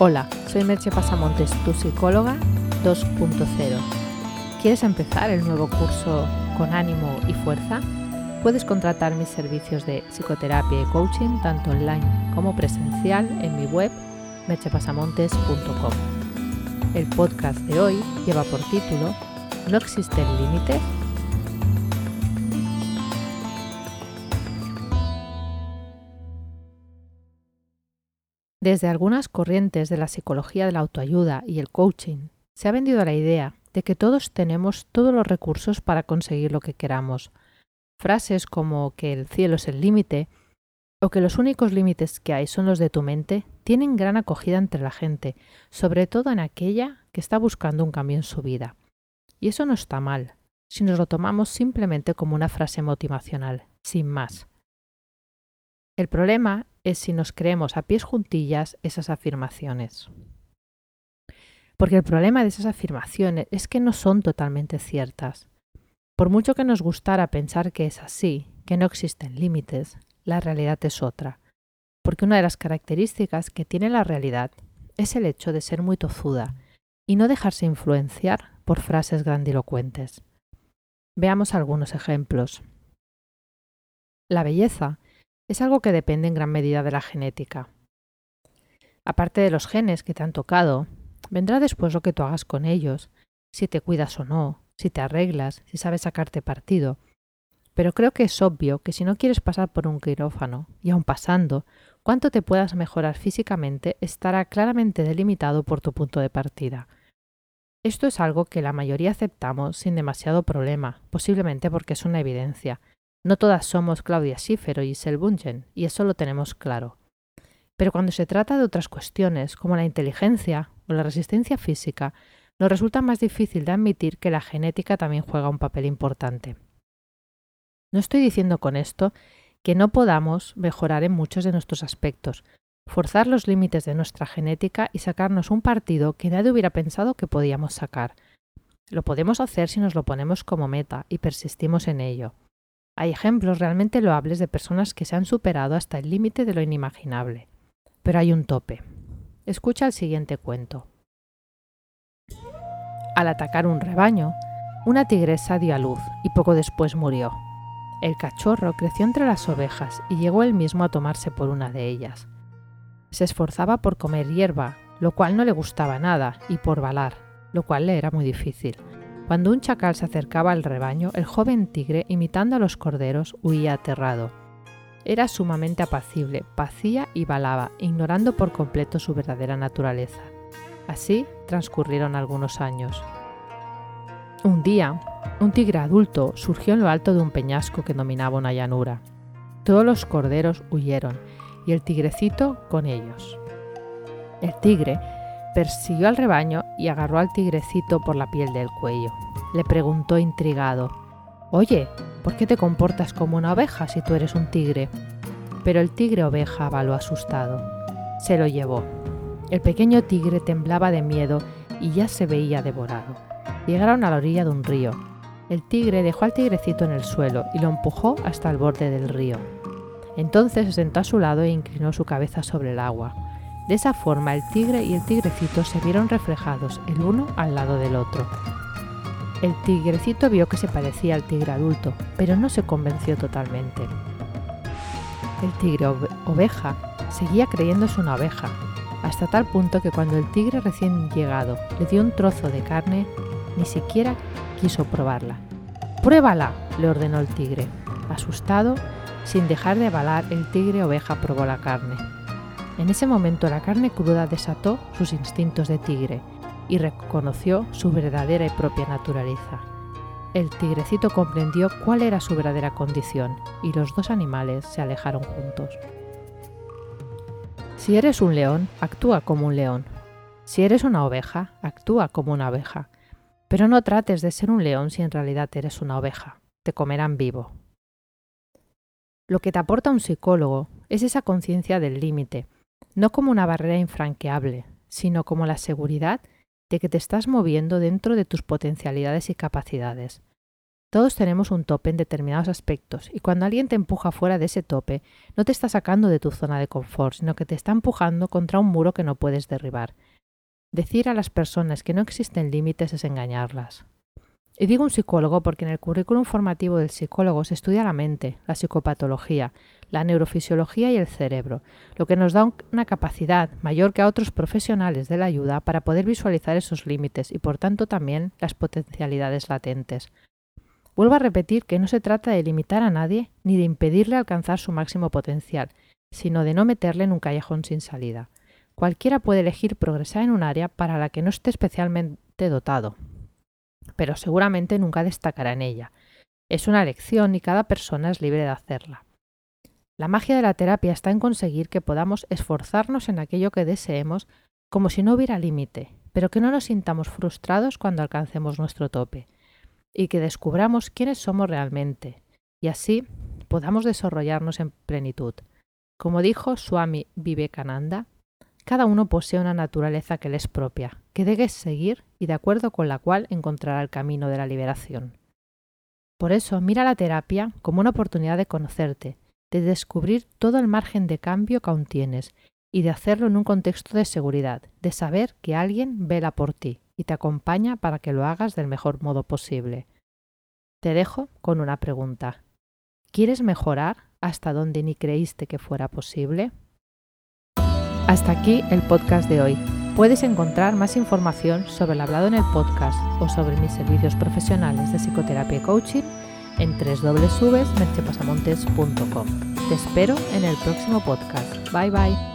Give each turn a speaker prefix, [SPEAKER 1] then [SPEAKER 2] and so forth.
[SPEAKER 1] Hola, soy Merche Pasamontes, tu psicóloga 2.0. ¿Quieres empezar el nuevo curso con ánimo y fuerza? Puedes contratar mis servicios de psicoterapia y coaching tanto online como presencial en mi web merchepasamontes.com. El podcast de hoy lleva por título ¿No existen límites? Desde algunas corrientes de la psicología de la autoayuda y el coaching se ha vendido la idea de que todos tenemos todos los recursos para conseguir lo que queramos. Frases como que el cielo es el límite o que los únicos límites que hay son los de tu mente tienen gran acogida entre la gente, sobre todo en aquella que está buscando un cambio en su vida. Y eso no está mal, si nos lo tomamos simplemente como una frase motivacional, sin más. El problema es si nos creemos a pies juntillas esas afirmaciones. Porque el problema de esas afirmaciones es que no son totalmente ciertas. Por mucho que nos gustara pensar que es así, que no existen límites, la realidad es otra. Porque una de las características que tiene la realidad es el hecho de ser muy tozuda y no dejarse influenciar por frases grandilocuentes. Veamos algunos ejemplos. La belleza es algo que depende en gran medida de la genética. Aparte de los genes que te han tocado, vendrá después lo que tú hagas con ellos, si te cuidas o no, si te arreglas, si sabes sacarte partido. Pero creo que es obvio que si no quieres pasar por un quirófano, y aun pasando, cuánto te puedas mejorar físicamente estará claramente delimitado por tu punto de partida. Esto es algo que la mayoría aceptamos sin demasiado problema, posiblemente porque es una evidencia, no todas somos Claudia Schiffer o Giselle Bungen, y eso lo tenemos claro. Pero cuando se trata de otras cuestiones, como la inteligencia o la resistencia física, nos resulta más difícil de admitir que la genética también juega un papel importante. No estoy diciendo con esto que no podamos mejorar en muchos de nuestros aspectos, forzar los límites de nuestra genética y sacarnos un partido que nadie hubiera pensado que podíamos sacar. Lo podemos hacer si nos lo ponemos como meta y persistimos en ello. Hay ejemplos realmente loables de personas que se han superado hasta el límite de lo inimaginable. Pero hay un tope. Escucha el siguiente cuento. Al atacar un rebaño, una tigresa dio a luz y poco después murió. El cachorro creció entre las ovejas y llegó él mismo a tomarse por una de ellas. Se esforzaba por comer hierba, lo cual no le gustaba nada, y por balar, lo cual le era muy difícil. Cuando un chacal se acercaba al rebaño, el joven tigre, imitando a los corderos, huía aterrado. Era sumamente apacible, pacía y balaba, ignorando por completo su verdadera naturaleza. Así transcurrieron algunos años. Un día, un tigre adulto surgió en lo alto de un peñasco que dominaba una llanura. Todos los corderos huyeron y el tigrecito con ellos. El tigre persiguió al rebaño y agarró al tigrecito por la piel del cuello. Le preguntó intrigado, Oye, ¿por qué te comportas como una oveja si tú eres un tigre? Pero el tigre oveja avaló asustado. Se lo llevó. El pequeño tigre temblaba de miedo y ya se veía devorado. Llegaron a la orilla de un río. El tigre dejó al tigrecito en el suelo y lo empujó hasta el borde del río. Entonces se sentó a su lado e inclinó su cabeza sobre el agua. De esa forma el tigre y el tigrecito se vieron reflejados el uno al lado del otro. El tigrecito vio que se parecía al tigre adulto, pero no se convenció totalmente. El tigre oveja seguía creyéndose una oveja, hasta tal punto que cuando el tigre recién llegado le dio un trozo de carne, ni siquiera quiso probarla. ¡Pruébala! le ordenó el tigre. Asustado, sin dejar de balar, el tigre oveja probó la carne. En ese momento la carne cruda desató sus instintos de tigre y reconoció su verdadera y propia naturaleza. El tigrecito comprendió cuál era su verdadera condición y los dos animales se alejaron juntos. Si eres un león, actúa como un león. Si eres una oveja, actúa como una oveja. Pero no trates de ser un león si en realidad eres una oveja. Te comerán vivo. Lo que te aporta un psicólogo es esa conciencia del límite, no como una barrera infranqueable, sino como la seguridad de que te estás moviendo dentro de tus potencialidades y capacidades. Todos tenemos un tope en determinados aspectos y cuando alguien te empuja fuera de ese tope, no te está sacando de tu zona de confort, sino que te está empujando contra un muro que no puedes derribar. Decir a las personas que no existen límites es engañarlas. Y digo un psicólogo porque en el currículum formativo del psicólogo se estudia la mente, la psicopatología, la neurofisiología y el cerebro, lo que nos da una capacidad mayor que a otros profesionales de la ayuda para poder visualizar esos límites y por tanto también las potencialidades latentes. Vuelvo a repetir que no se trata de limitar a nadie ni de impedirle alcanzar su máximo potencial, sino de no meterle en un callejón sin salida. Cualquiera puede elegir progresar en un área para la que no esté especialmente dotado, pero seguramente nunca destacará en ella. Es una elección y cada persona es libre de hacerla. La magia de la terapia está en conseguir que podamos esforzarnos en aquello que deseemos como si no hubiera límite, pero que no nos sintamos frustrados cuando alcancemos nuestro tope y que descubramos quiénes somos realmente y así podamos desarrollarnos en plenitud. Como dijo Swami Vivekananda, cada uno posee una naturaleza que le es propia, que debes seguir y de acuerdo con la cual encontrará el camino de la liberación. Por eso, mira la terapia como una oportunidad de conocerte, de descubrir todo el margen de cambio que aún tienes y de hacerlo en un contexto de seguridad, de saber que alguien vela por ti y te acompaña para que lo hagas del mejor modo posible. Te dejo con una pregunta. ¿Quieres mejorar hasta donde ni creíste que fuera posible? Hasta aquí el podcast de hoy. Puedes encontrar más información sobre el hablado en el podcast o sobre mis servicios profesionales de psicoterapia y coaching en www.merchepasamontes.com. Te espero en el próximo podcast. Bye bye.